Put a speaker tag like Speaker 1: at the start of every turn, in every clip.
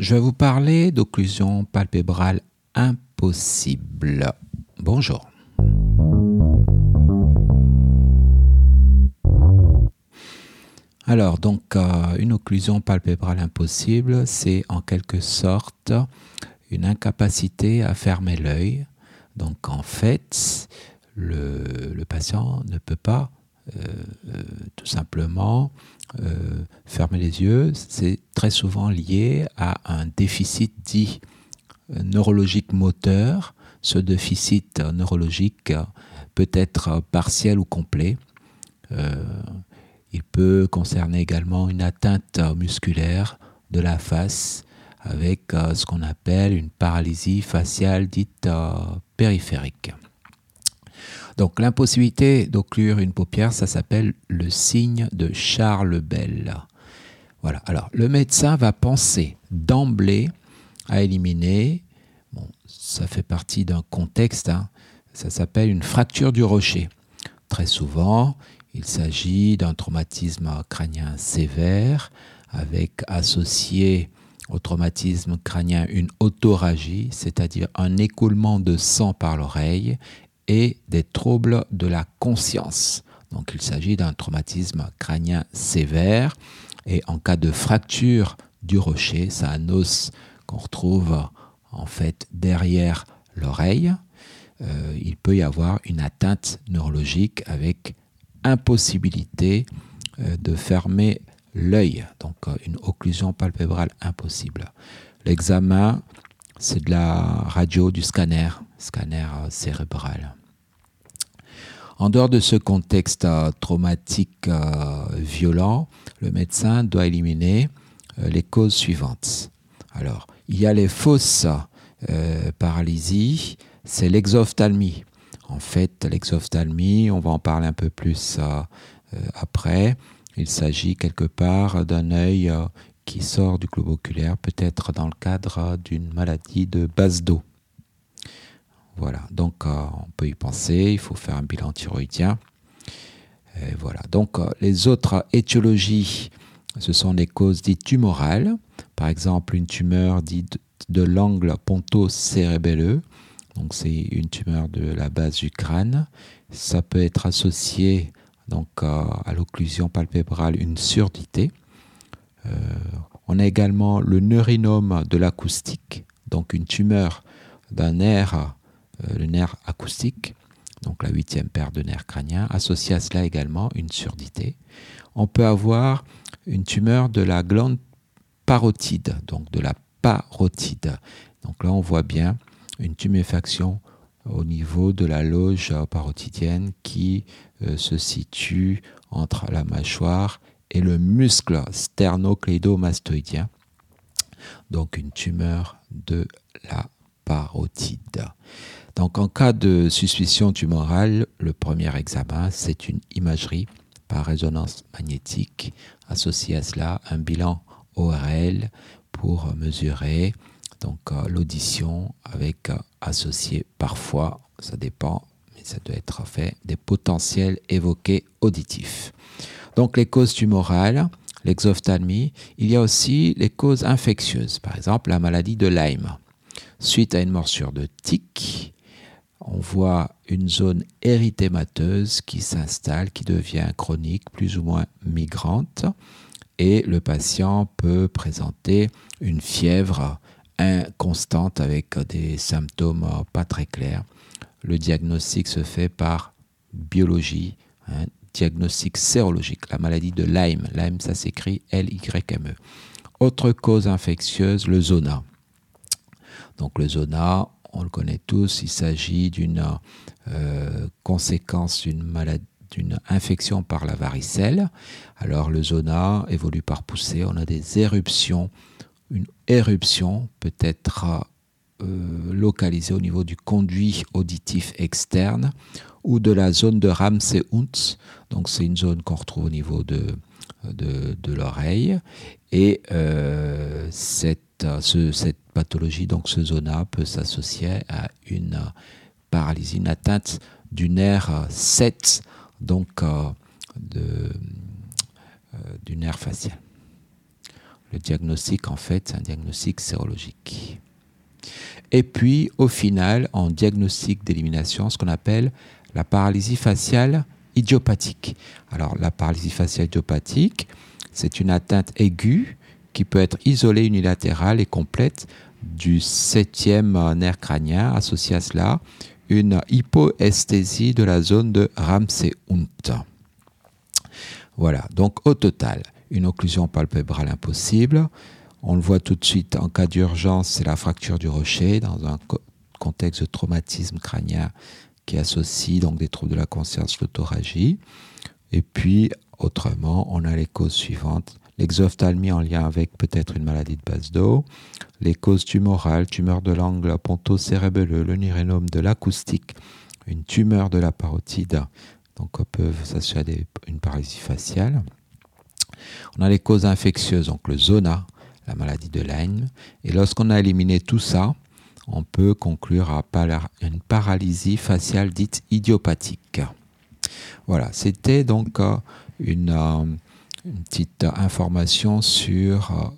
Speaker 1: Je vais vous parler d'occlusion palpébrale impossible. Bonjour. Alors, donc, euh, une occlusion palpébrale impossible, c'est en quelque sorte une incapacité à fermer l'œil. Donc, en fait, le, patient ne peut pas euh, euh, tout simplement fermer les yeux. Très souvent lié à un déficit dit neurologique moteur. Ce déficit neurologique peut être partiel ou complet. Il peut concerner également une atteinte musculaire de la face avec euh, ce qu'on appelle une paralysie faciale dite euh, périphérique. Donc l'impossibilité d'occlure une paupière, ça s'appelle le signe de Charles Bell. Alors le médecin va penser d'emblée à éliminer, ça fait partie d'un contexte, hein, ça s'appelle une fracture du rocher. Très souvent, il s'agit d'un traumatisme crânien sévère avec associé au traumatisme crânien une autoragie, c'est-à-dire un écoulement de sang par l'oreille et des troubles de la conscience. Donc il s'agit d'un traumatisme crânien sévère et en cas de fracture du rocher, c'est un os qu'on retrouve en fait derrière l'oreille, euh, il peut y avoir une atteinte neurologique avec impossibilité euh, de fermer l'œil, donc euh, une occlusion palpébrale impossible. L'examen, c'est de la radio du scanner, scanner cérébral. En dehors de ce contexte traumatique violent, le médecin doit éliminer les causes suivantes. Alors, il y a les fausses paralysies, c'est l'exophthalmie. En fait, l'exophthalmie, on va en parler un peu plus euh, euh, après. Il s'agit quelque part d'un œil euh, qui sort du globe oculaire, peut-être dans le cadre d'une maladie de base d'eau. Voilà, donc on peut y penser, il faut faire un bilan thyroïdien. Voilà, donc les autres étiologies, ce sont les causes dites tumorales, par exemple une tumeur dite de l'angle ponto-cérébelleux, donc c'est une tumeur de la base du crâne. Ça peut être associé donc à, l'occlusion palpébrale une surdité. Euh, on a également le neurinome de l'acoustique, donc une tumeur d'un nerf, euh, le nerf acoustique, donc la huitième paire de nerfs crâniens, associé à cela également une surdité. On peut avoir une tumeur de la glande parotide, donc de la parotide. Donc là, on voit bien une tuméfaction au niveau de la loge parotidienne qui euh, se situe entre la mâchoire et le muscle sternocleidomastoïdien. Donc une tumeur de la parotide. Donc en cas de suspicion tumorale, le premier examen, c'est une imagerie par résonance magnétique. Associé à cela, un bilan ORL pour mesurer donc euh, l'audition avec euh, associé parfois, ça dépend, mais ça doit être fait, des potentiels évoqués auditifs. Donc les causes tumorales, l'exophthalmie, il y a aussi les causes infectieuses, par exemple la maladie de Lyme. Suite à une morsure de tic, on voit une zone érythémateuse qui s'installe, qui devient chronique, plus ou moins migrante, et le patient peut présenter une fièvre constante avec des symptômes pas très clairs. Le diagnostic se fait par biologie, un diagnostic sérologique, la maladie de Lyme. Lyme, ça s'écrit L-Y-M-E. Autre cause infectieuse, le zona. Donc le zona, on le connaît tous, il s'agit d'une euh, conséquence d'une infection par la varicelle. Alors le zona évolue par poussée, on a des éruptions une éruption peut être euh, localisée au niveau du conduit auditif externe ou de la zone de Ramsey-Hunt. Donc c'est une zone qu'on retrouve au niveau de, de, l'oreille. Et euh, cette, cette pathologie, donc ce zona, peut s'associer à une paralysie, une atteinte du nerf 7, donc euh, du nerf facial. Le diagnostic, en fait, c'est un diagnostic sérologique. Et puis, au final, en diagnostic d'élimination, ce qu'on appelle la paralysie faciale idiopathique. Alors, la paralysie faciale idiopathique, c'est une atteinte aiguë qui peut être isolée unilatérale et complète du septième nerf crânien. Associé à cela, une hypoesthésie de la zone de Ramsey-Hunt. Voilà, donc au total, une occlusion palpébrale impossible. On le voit tout de suite en cas d'urgence, c'est la fracture du rocher dans un contexte de traumatisme crânien qui associe donc des troubles de la conscience, l'autoragie. Et puis, autrement, on a les causes suivantes. L'exophthalmie en lien avec peut-être une maladie de base d'eau, les causes tumorales, tumeur de l'angle ponto-cérébelleux, le nirénome de l'acoustique, une tumeur de la parotide, donc on peut s'assurer une paralysie faciale. On a les causes infectieuses, donc le zona, la maladie de Lyme. Et lorsqu'on a éliminé tout ça, on peut conclure à une paralysie faciale dite idiopathique. Voilà, c'était donc euh, une, euh, une, petite information sur euh,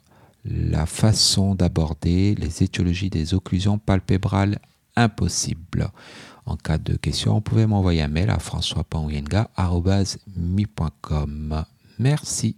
Speaker 1: la façon d'aborder les étiologies des occlusions palpébrales impossibles. En cas de question, vous pouvez m'envoyer un mail à françois.ouyenga.com. Merci.